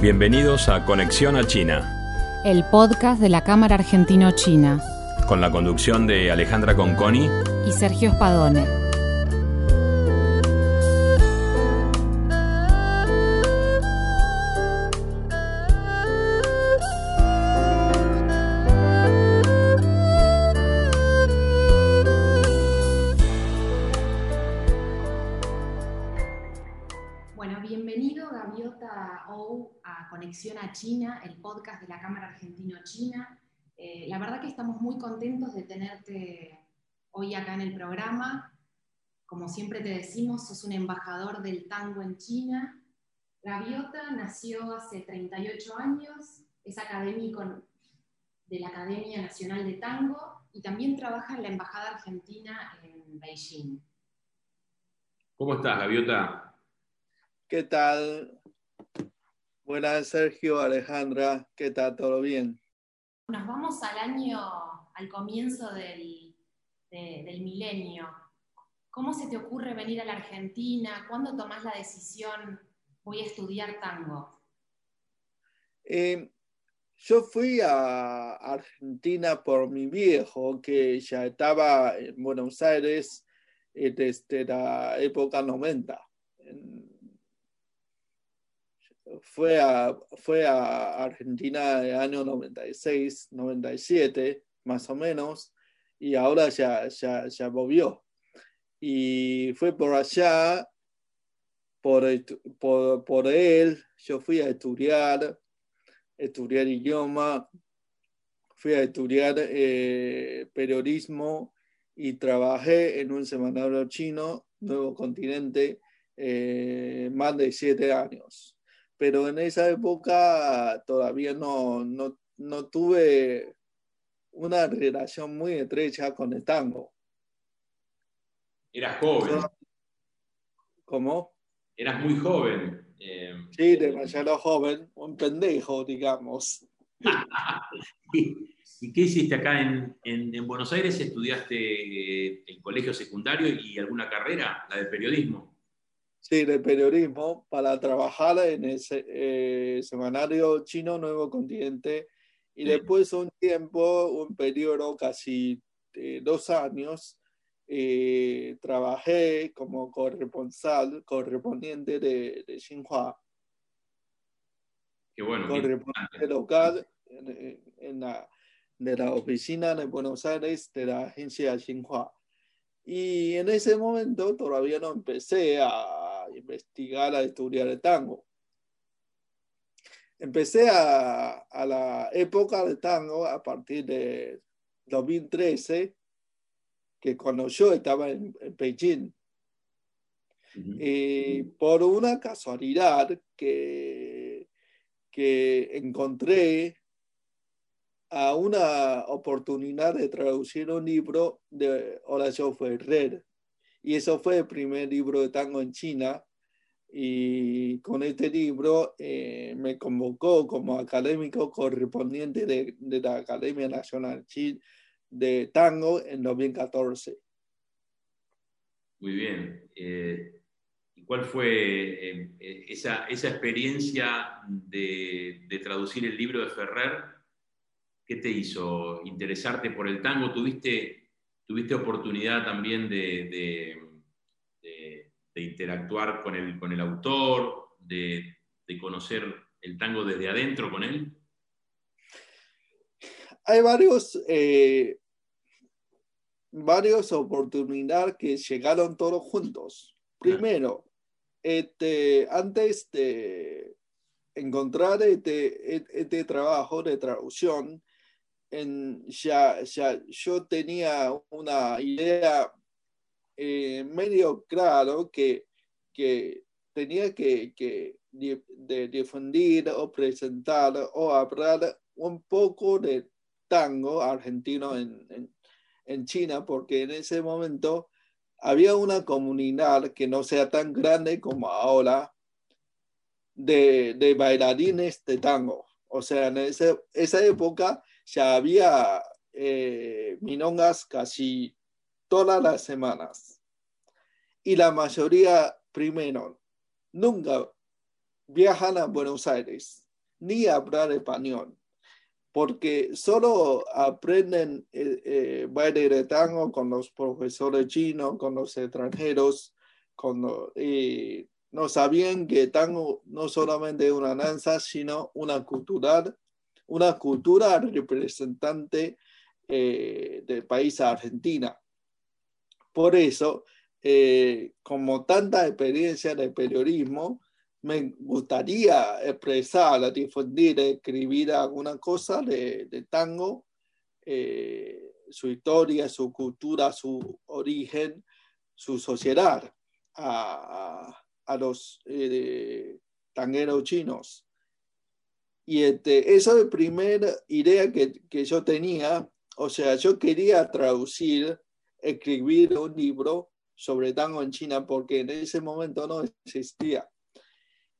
Bienvenidos a Conexión a China, el podcast de la Cámara Argentino-China, con la conducción de Alejandra Conconi y Sergio Spadone. Estamos muy contentos de tenerte hoy acá en el programa. Como siempre te decimos, sos un embajador del tango en China. Gaviota nació hace 38 años, es académico de la Academia Nacional de Tango y también trabaja en la Embajada Argentina en Beijing. ¿Cómo estás, Gaviota? ¿Qué tal? Buenas, Sergio, Alejandra. ¿Qué tal? ¿Todo bien? Nos vamos al año, al comienzo del, de- del milenio. ¿Cómo se te ocurre venir a la Argentina? ¿Cuándo tomás la decisión, voy a estudiar tango? Eh, yo fui a Argentina por mi viejo, que ya estaba en Buenos Aires desde la época 90. En- Fue a, fue a Argentina en el año 96, 97, más o menos, y ahora ya, ya, ya volvió. Y fue por allá, por, por, por él, yo fui a estudiar, estudiar idioma, fui a estudiar eh, periodismo y trabajé en un semanario chino, Nuevo Continente, eh, más de siete años. Pero en esa época todavía no, no, no tuve una relación muy estrecha con el tango. Eras joven, ¿Cómo? eras muy joven. eh, Sí, demasiado joven, un pendejo, digamos. ¿Y y qué hiciste acá en, en- en Buenos Aires? ¿Estudiaste eh, el colegio secundario y alguna carrera, la de periodismo? Sí, de periodismo para trabajar en ese eh, semanario chino Nuevo Continente y Sí. después un tiempo, un periodo casi eh, dos años, eh, trabajé como corresponsal, correspondiente de, de Xinhua, Qué bueno. correspondiente local en, en la, de la oficina de Buenos Aires de la agencia Xinhua. Y en ese momento todavía no empecé a investigar, a estudiar el tango. Empecé a, a la época del tango a partir de 2013, que cuando yo estaba en, en Beijing. Y por una casualidad que, que encontré a una oportunidad de traducir un libro de Horacio Ferrer. Y eso fue el primer libro de tango en China. Y con este libro eh, me convocó como académico correspondiente de, de la Academia Nacional de Tango en 2014. Muy bien. Eh, ¿Y cuál fue eh, esa, esa experiencia de, de traducir el libro de Ferrer? ¿Qué te hizo interesarte por el tango? ¿Tuviste, tuviste oportunidad también de, de- de- de interactuar con el, con el autor, de, de conocer el tango desde adentro con él? hay varios, eh, varias oportunidades que llegaron todos juntos. Primero, este, antes de encontrar este, este trabajo de traducción, en, ya, ya yo tenía una idea eh, medio claro que, que tenía que, que de difundir o presentar o hablar un poco de tango argentino en, en, en China, porque en ese momento había una comunidad que no sea tan grande como ahora de, de bailarines de tango. O sea, en ese- esa época ya había eh, milongas casi todas las semanas. Y la mayoría, primero, nunca viajan a Buenos Aires ni hablar español, porque solo aprenden eh, eh, baile de tango con los profesores chinos, con los extranjeros, con, no sabían que tango no solamente es una danza, sino una cultural, una cultura representante eh, del país Argentina. Por eso, eh, como tanta experiencia de periodismo, me gustaría expresar, difundir, escribir alguna cosa de, tango, eh, su historia, su cultura, su origen, su sociedad a, a los eh, tangueros chinos. Y este, esa primera idea que, que yo tenía. O sea, yo quería traducir, escribir un libro sobre tango en China porque en ese momento no existía.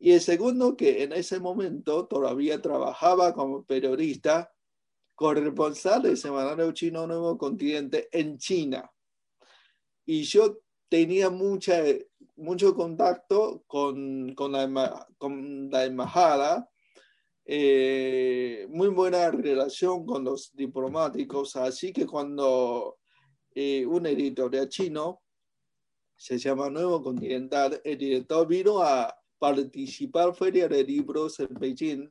Y el segundo, que en ese momento todavía trabajaba como periodista corresponsal del semanario chino Nuevo Continente en China. Y yo tenía mucha, mucho contacto con, con, la, con la embajada, eh, muy buena relación con los diplomáticos, así que cuando eh, un editorial chino, se llama Nuevo Continental, el director vino a participar en Feria de Libros en Beijing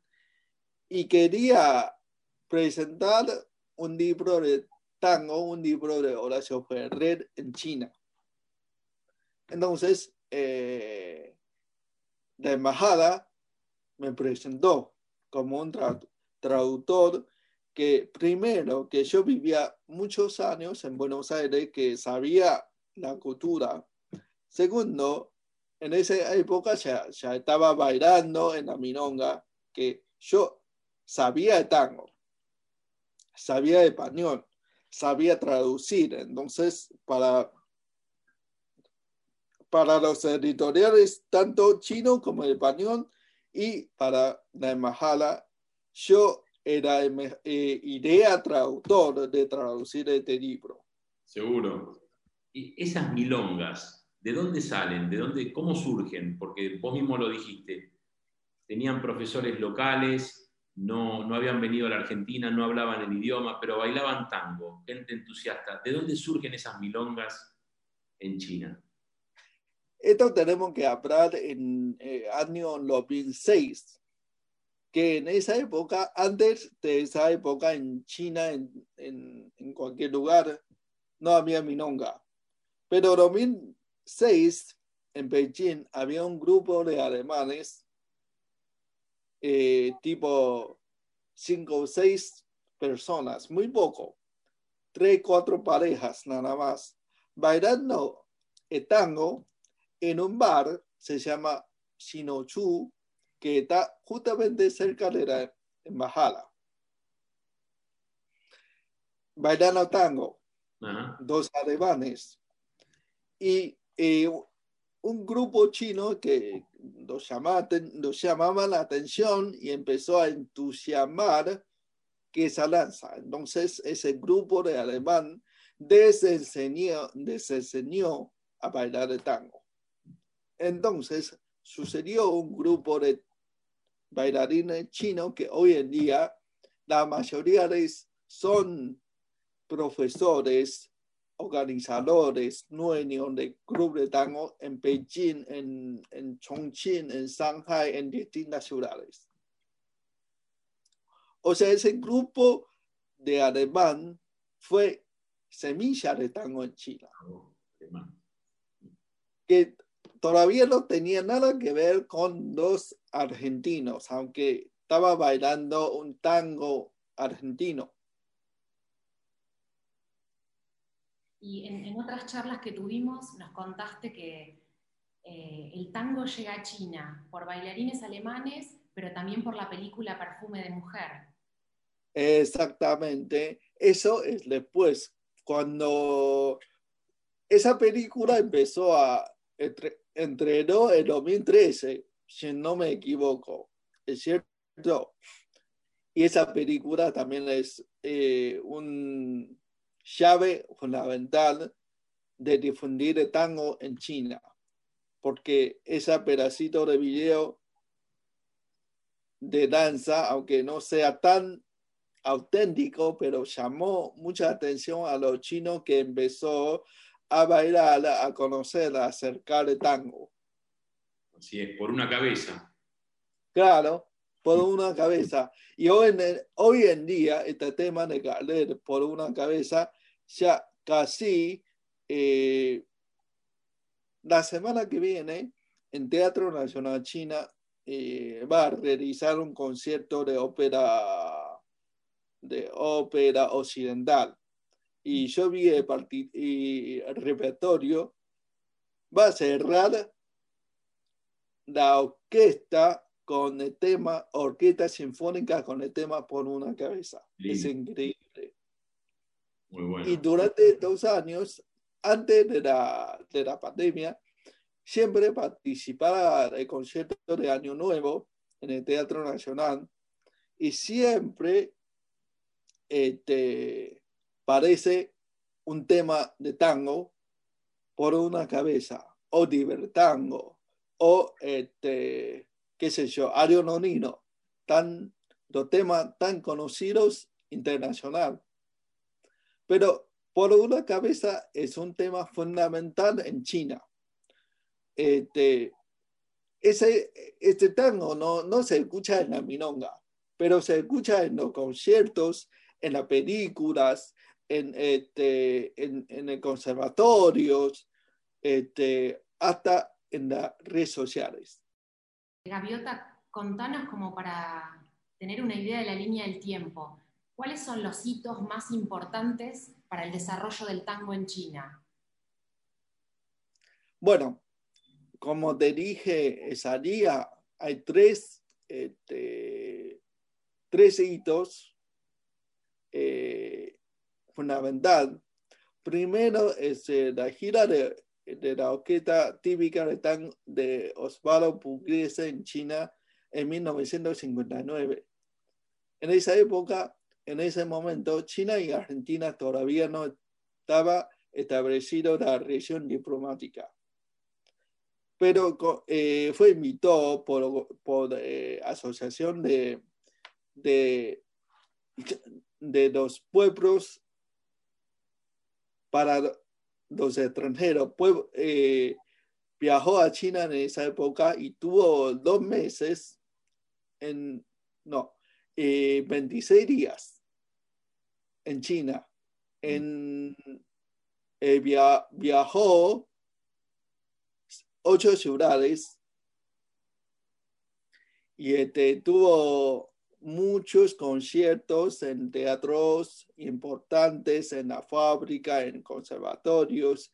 y quería presentar un libro de tango, un libro de Horacio Ferrer en China. Entonces, eh, la embajada me presentó como un tra traductor que primero que yo vivía muchos años en Buenos Aires, que sabía la cultura. Segundo, en esa época ya, ya estaba bailando en la minonga, que yo sabía de tango, sabía español, sabía traducir. Entonces, para, para los editoriales, tanto chino como español, y para la embajada, yo era eh, idea traductor de traducir este libro. Seguro. Y esas milongas, ¿de dónde salen? ¿De dónde, cómo surgen? Porque vos mismo lo dijiste. Tenían profesores locales, no, no habían venido a la Argentina, no hablaban el idioma, pero bailaban tango, gente entusiasta. ¿De dónde surgen esas milongas en China? Esto tenemos que hablar en eh, año 2006, que en esa época, antes de esa época en China, en, en, en cualquier lugar, no había milonga. Pero en 2006, en Beijing, había un grupo de alemanes, eh, tipo cinco o seis personas, muy poco, tres, cuatro parejas nada más, bailando el tango en un bar, se llama Shinochu, que está justamente cerca de la embajada. Bailando tango, Ajá. dos alemanes y eh, un grupo chino que nos llamaba, nos llamaba la atención y empezó a entusiasmar que esa danza. Entonces ese grupo de alemán desenseñó, desenseñó a bailar el tango. Entonces sucedió un grupo de bailarines chinos que hoy en día la mayoría de son profesores, organizadores, dueños de club de tango en Beijing, en, en Chongqing, en Shanghai, en distintas ciudades. O sea, ese grupo de alemán fue semilla de tango en China. Que todavía no tenía nada que ver con los argentinos, aunque estaba bailando un tango argentino. Y en, en, otras charlas que tuvimos nos contaste que eh, el tango llega a China por bailarines alemanes, pero también por la película Perfume de Mujer. Exactamente. Eso es después, cuando esa película empezó a entre, entrenó en 2013, si no me equivoco, ¿es cierto? Y esa película también es eh, un llave fundamental de difundir el tango en China, porque ese pedacito de video de danza, aunque no sea tan auténtico, pero llamó mucha atención a los chinos que empezó a bailar, a conocer, a acercar el tango. Así es, por una cabeza. Claro, por una cabeza. Y hoy en, hoy en día, este tema de caer por una cabeza, ya casi eh, la semana que viene, en Teatro Nacional China, eh, va a realizar un concierto de ópera de ópera occidental. Y yo vi el, el repertorio, va a cerrar la orquesta con el tema, orquesta sinfónica con el tema por una cabeza. Es increíble. Y durante estos años, antes de la, de la pandemia, siempre participaba del concierto de Año Nuevo en el Teatro Nacional y siempre este, parece un tema de tango por una cabeza, o divertango, o este, qué sé yo, Ario Nonino, tan, los temas tan conocidos internacional. Pero por una cabeza es un tema fundamental en China. Este, ese, este tango no, no se escucha en la minonga, pero se escucha en los conciertos, en las películas, en, este, en, en conservatorios, este, hasta en las redes sociales. Gaviota, contanos como para tener una idea de la línea del tiempo. ¿Cuáles son los hitos más importantes para el desarrollo del tango en China? Bueno, como te dije esa día, hay tres, este, tres hitos eh, fundamental. Primero es eh, la gira de, la orquesta típica de, de Osvaldo Pugliese en China en 1959. En esa época, en ese momento, China y Argentina todavía no estaba establecido la relación diplomática. Pero eh, fue invitado por, por asociación de, de de los pueblos para los extranjeros. Eh, viajó a China en esa época y tuvo dos meses en, no, 26 eh, días en China. En, eh, viajó ocho ciudades y este, tuvo muchos conciertos en teatros importantes, en la fábrica, en conservatorios,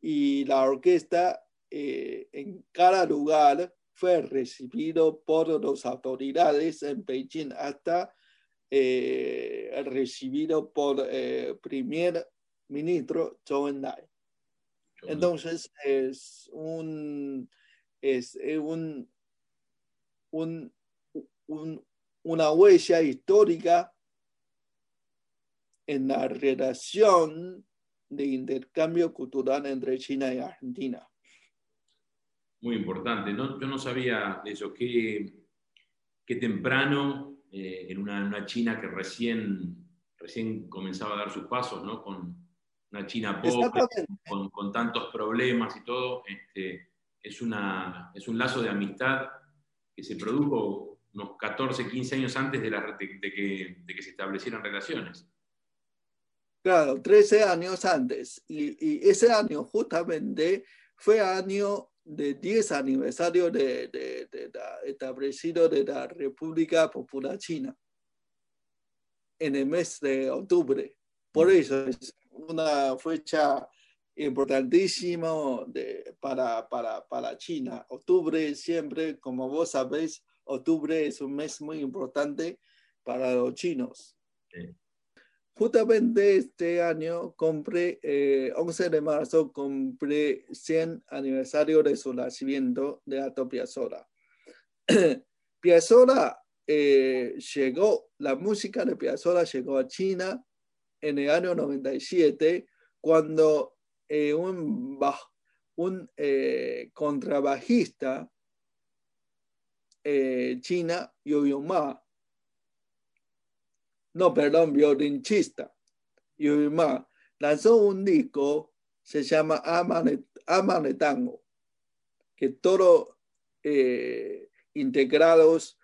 y la orquesta eh, en cada lugar fue recibido por las autoridades en Beijing hasta eh, recibido por el eh, primer ministro Zhou Enlai. Entonces es un, es un, un, un, una huella histórica en la relación de intercambio cultural entre China y Argentina. Muy importante. yo no sabía de eso. Qué, qué temprano eh, en una, China que recién, recién comenzaba a dar sus pasos, ¿no? Con una China pobre, con, con, tantos problemas y todo. Este, es, una, es un lazo de amistad que se produjo unos 14, 15 años antes de, que, se establecieran relaciones. Claro, 13 años antes. Y, ese año justamente fue año de 10 aniversario de, de, establecido de la República Popular China en el mes de octubre. Por mm. eso es una fecha importantísima para, para, para China. Octubre siempre, como vos sabéis, octubre es un mes muy importante para los chinos. Justamente este año compré, 11 eh, de marzo, compré 100 aniversario de su nacimiento de Ato Piazzolla. Piazzolla eh, llegó, la música de Piazzolla llegó a China en el año 97, cuando eh, un, un contrabajista eh, china Yo Ma. No, perdón, violinchista. Yo Ma lanzó un disco, se llama Amane, Tango, que todo eh, integrados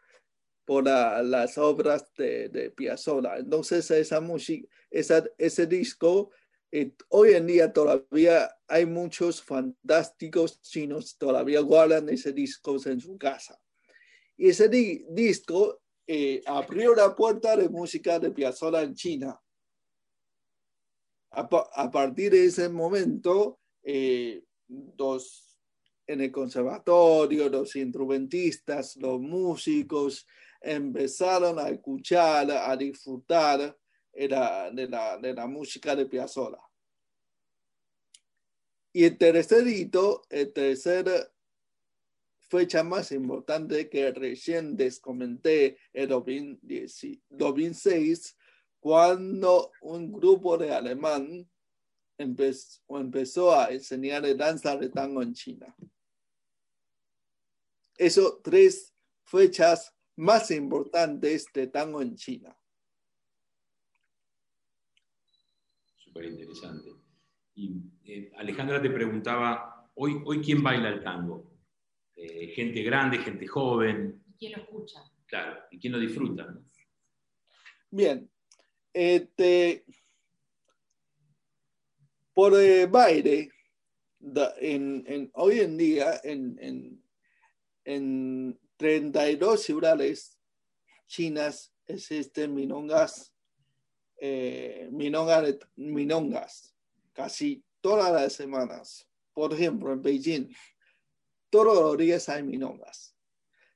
por las obras de, de, Piazzolla. Entonces, esa música, ese disco, eh, hoy en día todavía hay muchos fantásticos chinos todavía guardan ese disco en su casa. Y ese disco eh, abrió la puerta de música de Piazzolla en China. A, partir de ese momento, eh, en el conservatorio, los instrumentistas, los músicos empezaron a escuchar, a disfrutar de la, de la, música de Piazzolla. Y el tercer hito, el tercer fecha más importante que recién les comenté en 2006, cuando un grupo de alemán empezó, empezó a enseñar danza de tango en China. Esos tres fechas más importantes de tango en China. Súper interesante. Y eh, Alejandra te preguntaba, ¿hoy, ¿hoy quién baila el tango? Eh, gente grande, gente joven. ¿Quién lo escucha? Claro, y quién lo disfruta. Bien. Este, por eh, baile, en, hoy en día, en, en 32 ciudades chinas existen minongas, eh, minongas, minongas casi todas las semanas. Por ejemplo, en Beijing, los días hay minongas.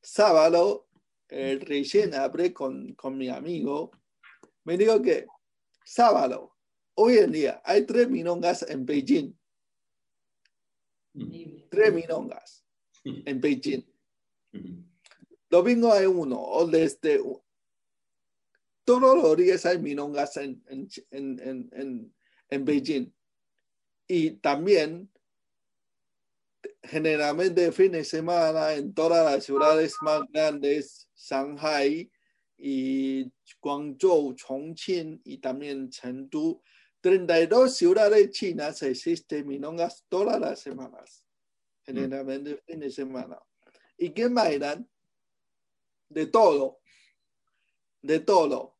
Sábado, el recién abre con, con mi amigo. Me dijo que sábado, hoy en día, hay tres minongas en Beijing. Tres minongas en Beijing. Domingo hay uno, o desde todos los días hay minongas en, en, en, en, Beijing. Y también, generalmente, fin de semana en todas las ciudades más grandes, Shanghai y Guangzhou, Chongqing y también Chengdu, 32 ciudades chinas existen minongas todas las semanas, generalmente fin de semana. ¿Y qué bailan? De todo, de todo.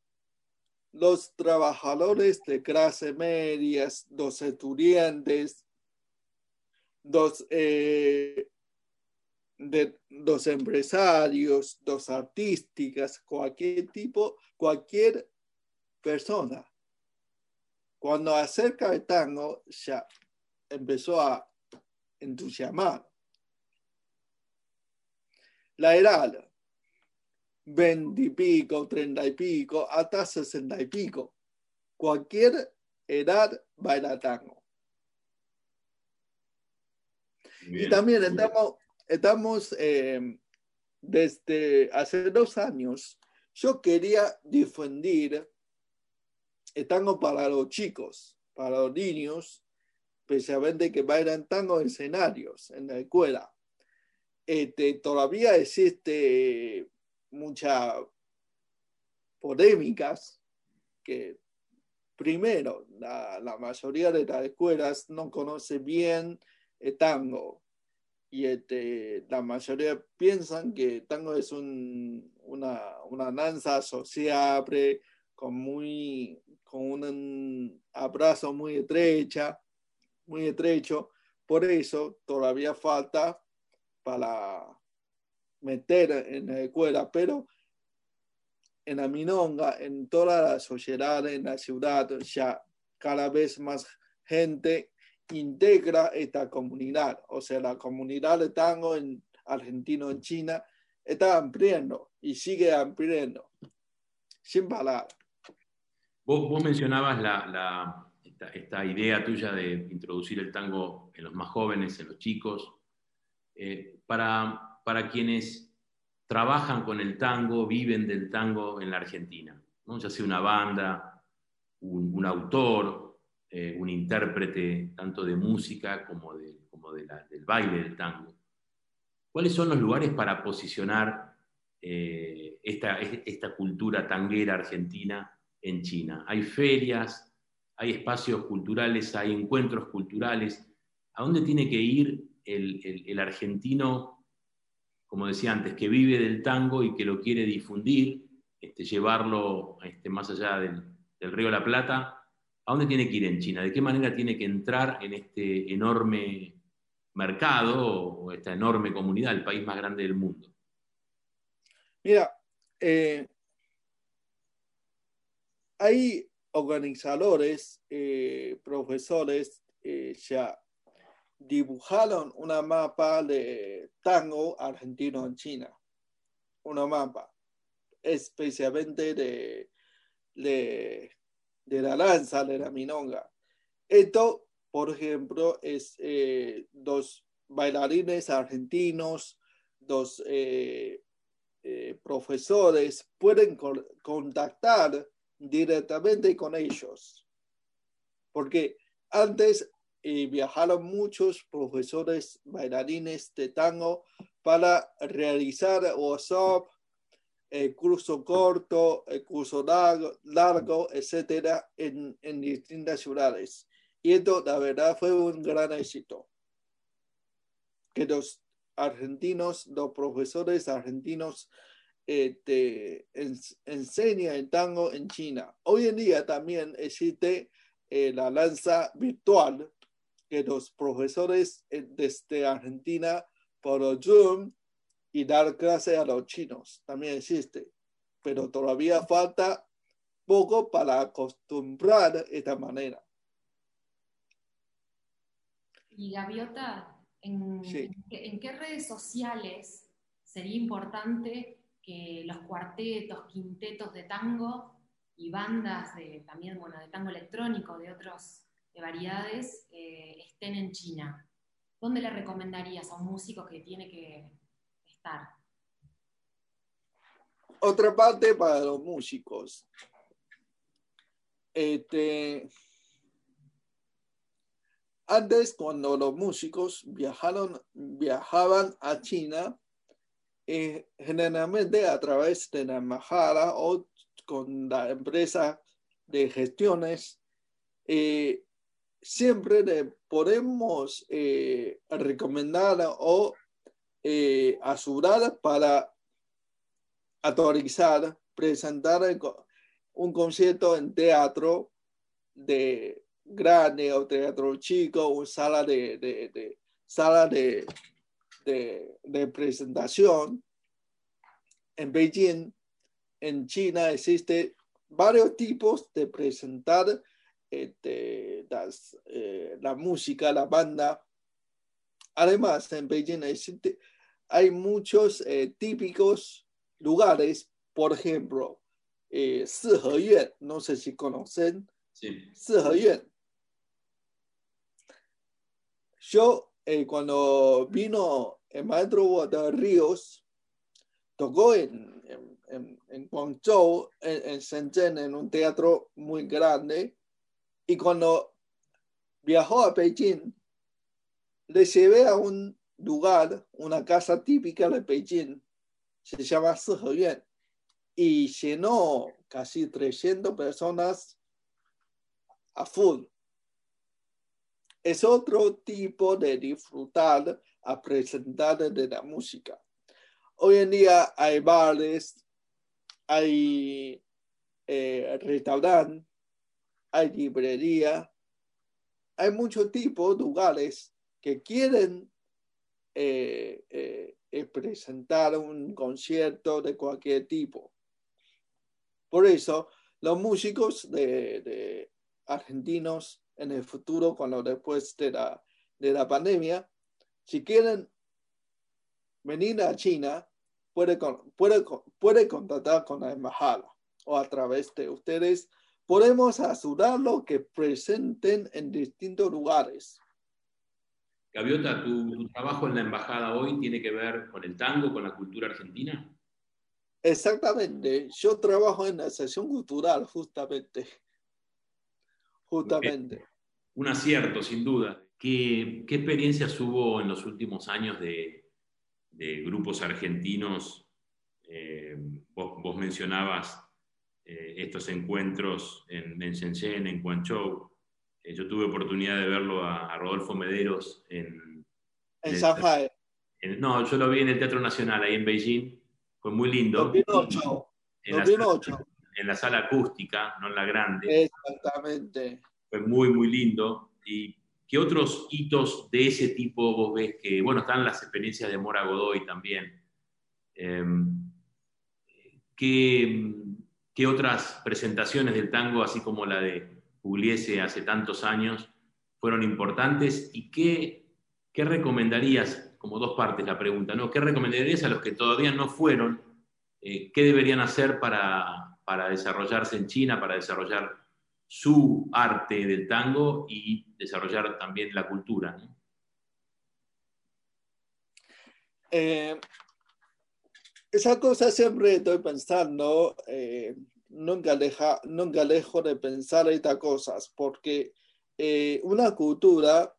Los trabajadores de clase media, los estudiantes, los, eh, de, los empresarios, los artísticas, cualquier tipo, cualquier persona. Cuando acerca el tango, ya empezó a entusiasmar la edad, veinte y pico, treinta y pico, hasta sesenta y pico. Cualquier edad baila tango. Y también estamos, estamos eh, desde hace dos años, yo quería difundir el tango para los chicos, para los niños, especialmente que bailan tango en escenarios, en la escuela. Este, todavía existe muchas polémicas que primero la, mayoría de las escuelas no conoce bien el tango y este, la mayoría piensan que el tango es un, una, una danza sociable con, muy, con un abrazo muy estrecha, muy estrecho. Por eso todavía falta para meter en la escuela, pero en la minonga, en toda la sociedad, en la ciudad, ya cada vez más gente integra esta comunidad. O sea, la comunidad de tango en argentino, en China, está ampliando y sigue ampliando, sin parar. Vos, mencionabas la, esta, esta, idea tuya de introducir el tango en los más jóvenes, en los chicos. Eh, para, para, quienes trabajan con el tango, viven del tango en la Argentina, ¿no? ya sea una banda, un, autor, eh, un intérprete tanto de música como, de, como del baile del tango. ¿Cuáles son los lugares para posicionar eh, esta, esta cultura tanguera argentina en China? ¿Hay ferias? ¿Hay espacios culturales? ¿Hay encuentros culturales? ¿A dónde tiene que ir el, argentino, como decía antes, que vive del tango y que lo quiere difundir, este, llevarlo este, más allá del, del río La Plata? ¿A dónde tiene que ir en China? ¿De qué manera tiene que entrar en este enorme mercado o esta enorme comunidad, el país más grande del mundo? Mira, eh, hay organizadores, eh, profesores, eh, ya dibujaron una mapa de tango argentino en China. Una mapa, especialmente de, de, la lanza, de la minonga. Esto, por ejemplo, es dos bailarines argentinos, dos eh, profesores pueden contactar directamente con ellos. Porque antes eh, viajaron muchos profesores bailarines de tango para realizar WhatsApp, el curso corto, el curso largo, largo etcétera, en, en distintas ciudades. Y esto, la verdad, fue un gran éxito. Que los argentinos, los profesores argentinos este, enseñan el tango en China. Hoy en día también existe eh, la lanza virtual que los profesores eh, desde Argentina por Zoom y dar clase a los chinos. También existe, pero todavía falta poco para acostumbrar esta manera. Y Gaviota, ¿En, qué redes sociales sería importante que los cuartetos, quintetos de tango y bandas de, también, bueno, de tango electrónico, de otras variedades, eh, estén en China? ¿Dónde le recomendarías a un músico que tiene que Otra parte para los músicos. Este, antes, cuando los músicos viajaron, viajaban a China, eh, generalmente a través de la embajada o con la empresa de gestiones, eh, siempre le podemos eh, recomendar o asegurar para autorizar, presentar un concierto en teatro de grande o teatro chico o sala de, sala de, presentación. En Beijing, en China, existe varios tipos de presentar este, eh, la música, la banda. Además, en Beijing existe, hay muchos eh, típicos lugares, por ejemplo, eh, no sé si conocen, sí. Yo, eh, cuando vino el maestro de Ríos, tocó en, en, en Guangzhou, en, Shenzhen, en un teatro muy grande, y cuando viajó a Beijing, le llevé a un lugar, una casa típica de Beijing, se llama Siheyuan, y llenó casi 300 personas a full es otro tipo de disfrutar a presentar de la música. Hoy en día hay bares, hay eh, restaurantes, hay librería, hay muchos tipos de lugares que quieren eh, eh, presentar un concierto de cualquier tipo. Por eso, los músicos de argentinos en el futuro, cuando después de la, de la pandemia, si quieren venir a China, puede, puede, puede contactar con la embajada o a través de ustedes. Podemos ayudarlo que presenten en distintos lugares. Gaviota, ¿tu, ¿tu, trabajo en la embajada hoy tiene que ver con el tango, con la cultura argentina? Exactamente. Yo trabajo en la sección cultural, justamente. Justamente. Un acierto, sin duda. ¿Qué, qué experiencias hubo en los últimos años de, grupos argentinos Eh, vos, mencionabas eh, estos encuentros en, en Shenzhen, en Guangzhou. Eh, yo tuve oportunidad de verlo a, Rodolfo Mederos en... En Shanghai. no, yo lo vi en el Teatro Nacional, ahí en Beijing. Fue muy lindo. En la, sala, en la sala acústica, no en la grande. Exactamente. Fue muy, muy lindo. ¿Y qué otros hitos de ese tipo vos ves que, bueno, están las experiencias de Mora Godoy también? Em, ¿qué, ¿Qué otras presentaciones del tango, así como la de Pugliese hace tantos años, fueron importantes y qué, qué recomendarías, como dos partes la pregunta, ¿no? ¿Qué recomendarías a los que todavía no fueron? Eh, ¿Qué deberían hacer para, para desarrollarse en China, para desarrollar su arte del tango y desarrollar también la cultura? Eh, esa cosa siempre estoy pensando. Eh, nunca, deja, nunca dejo de pensar estas cosas, porque eh, una cultura,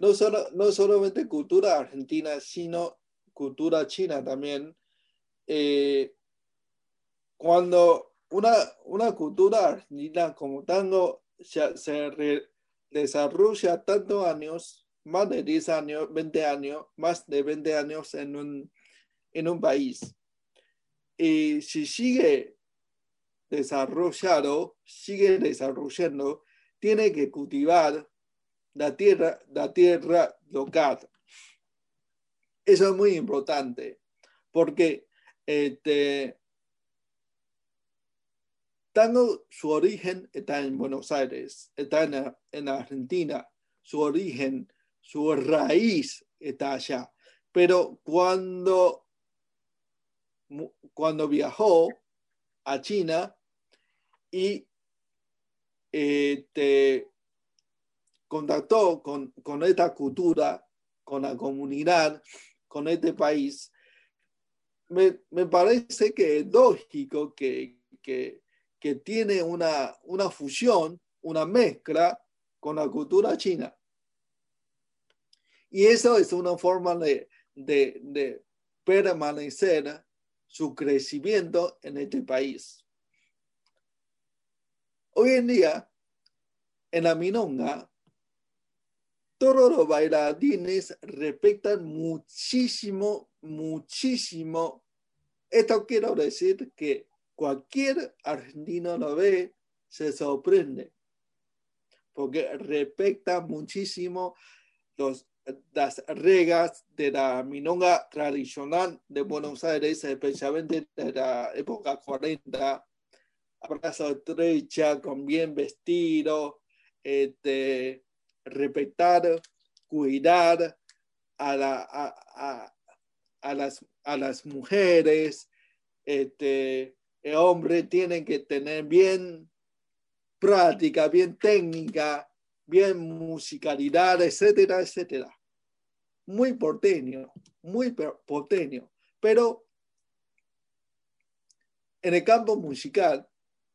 no, solo, no solamente cultura argentina, sino cultura china también, eh, cuando una, una cultura argentina como tango se, se desarrolla tantos años, más de 10 años, 20 años, más de 20 años en un, en un país y si sigue desarrollado, sigue desarrollando, tiene que cultivar la tierra, la tierra local. Eso es muy importante, porque este, tanto su origen está en Buenos Aires, está en, en Argentina, su origen, su raíz está allá. Pero cuando cuando viajó a China y este, contactó con, esta cultura, con la comunidad, con este país, me, parece que es lógico que, que, tiene una, una, fusión, una mezcla con la cultura china. Y eso es una forma de, de permanecer su crecimiento en este país. Hoy en día, en la Minonga, todos los bailarines respetan muchísimo, muchísimo. Esto quiero decir que cualquier argentino lo ve, se sorprende, porque respeta muchísimo los las reglas de la minonga tradicional de Buenos Aires, especialmente de la época 40, abrazo estrecha, con bien vestido, este, respetar, cuidar a, la, a, las, a las mujeres, este, el hombre tiene que tener bien práctica, bien técnica, bien musicalidad, etcétera, etcétera. Muy porteño, muy porteño. Pero en el campo musical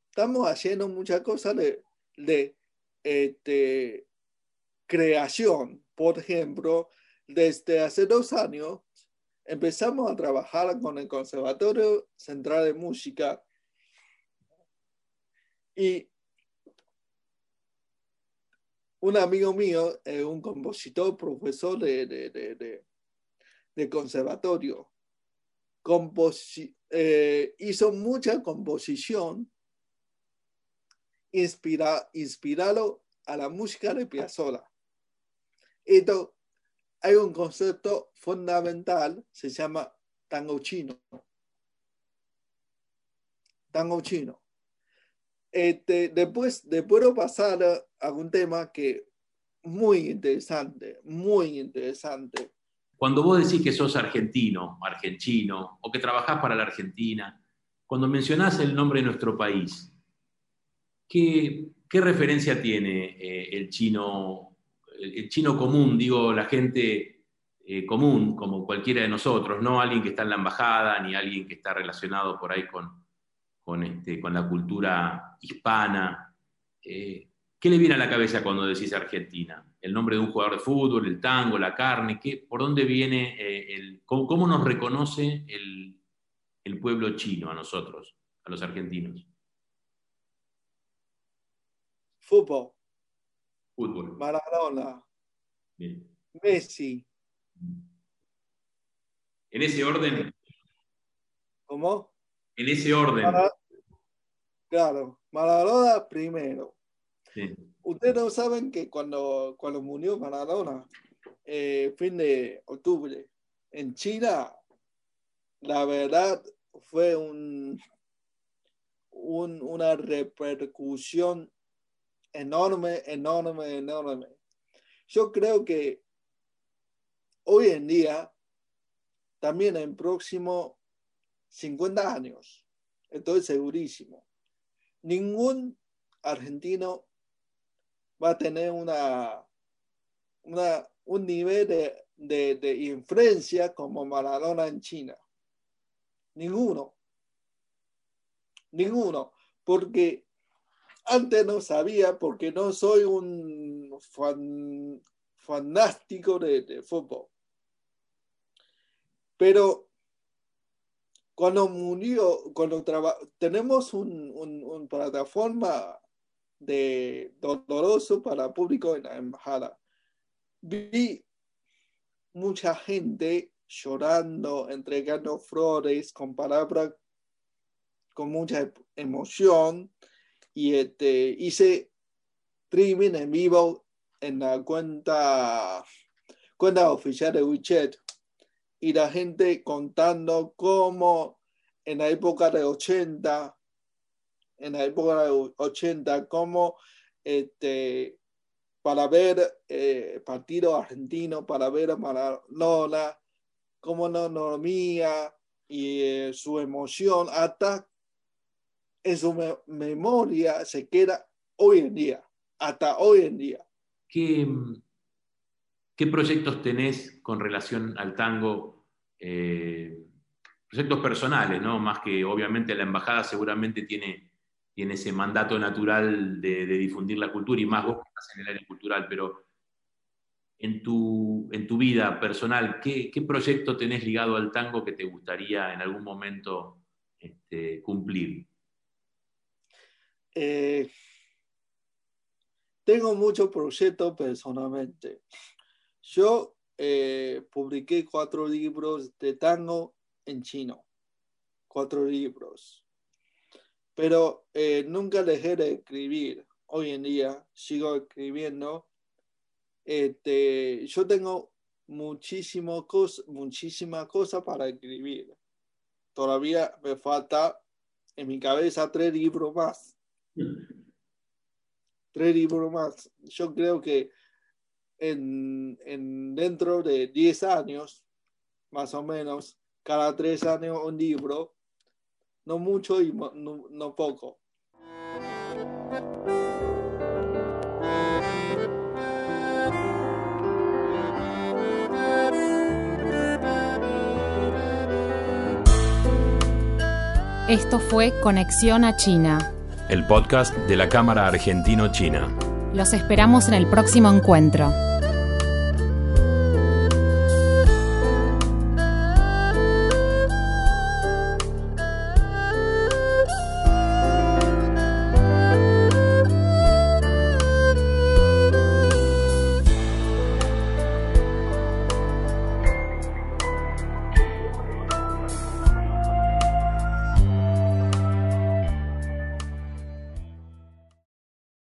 estamos haciendo muchas cosas de, de este, creación. Por ejemplo, desde hace dos años empezamos a trabajar con el Conservatorio Central de Música y un amigo mío, eh, un compositor, profesor de, de, conservatorio, eh, hizo mucha composición inspira, inspirado a la música de Piazzolla. Esto, hay un concepto fundamental, se llama tango chino. Tango chino. Este, después, después de pasar a algún tema que muy interesante, muy interesante. Cuando vos decís que sos argentino, argentino, o que trabajás para la Argentina, cuando mencionás el nombre de nuestro país, ¿qué, qué referencia tiene eh, el, chino, el, chino común, digo, la gente eh, común, como cualquiera de nosotros, no alguien que está en la embajada, ni alguien que está relacionado por ahí con, con, este, con la cultura hispana. Eh, ¿Qué le viene a la cabeza cuando decís Argentina? ¿El nombre de un jugador de fútbol, el tango, la carne? ¿qué, ¿Por dónde viene eh, el... Cómo, nos reconoce el, el pueblo chino a nosotros, a los argentinos? Fútbol. Fútbol. Maradona. Messi. En ese orden. ¿Cómo? En ese orden. Claro, Maradona primero. Ustedes no saben que cuando, cuando murió Maradona, eh, fin de octubre, en China, la verdad fue un, un, una repercusión enorme, enorme, enorme. Yo creo que hoy en día, también en próximo 50 años, estoy segurísimo, ningún argentino va a tener una, un nivel de, de influencia como Maradona en China. Ninguno. Ninguno. Porque antes no sabía, porque no soy un fan, fanático de, fútbol. Pero cuando murió, cuando tenemos una un, plataforma de doloroso para público en la embajada, vi mucha gente llorando, entregando flores con palabras con mucha emoción y este, hice streaming en vivo en la cuenta, cuenta oficial de WeChat y la gente contando cómo en la época de 80, en la época de 80, cómo este, para ver eh, partido argentino, para ver a Maradona, cómo no dormía y eh, su emoción, hasta en su memoria se queda hoy en día, hasta hoy en día. ¿Qué, qué proyectos tenés con relación al tango? Eh, proyectos personales, ¿no? Más que obviamente la embajada seguramente tiene, tiene ese mandato natural de, difundir la cultura y más vos que estás en el área cultural, pero en tu, en tu vida personal, ¿qué, ¿qué, proyecto tenés ligado al tango que te gustaría en algún momento este, cumplir? Eh, tengo muchos proyectos personalmente. Yo eh, publiqué cuatro libros de tango en chino, cuatro libros, pero eh, nunca dejé de escribir. Hoy en día sigo escribiendo. Este, yo tengo muchísimas cosas muchísima cosa para escribir. Todavía me falta en mi cabeza tres libros más. Tres libros más. Yo creo que en, en, dentro de 10 años, más o menos, cada tres años un libro, no mucho y no, no poco. Esto fue Conexión a China el podcast de la Cámara Argentino-China. Los esperamos en el próximo encuentro.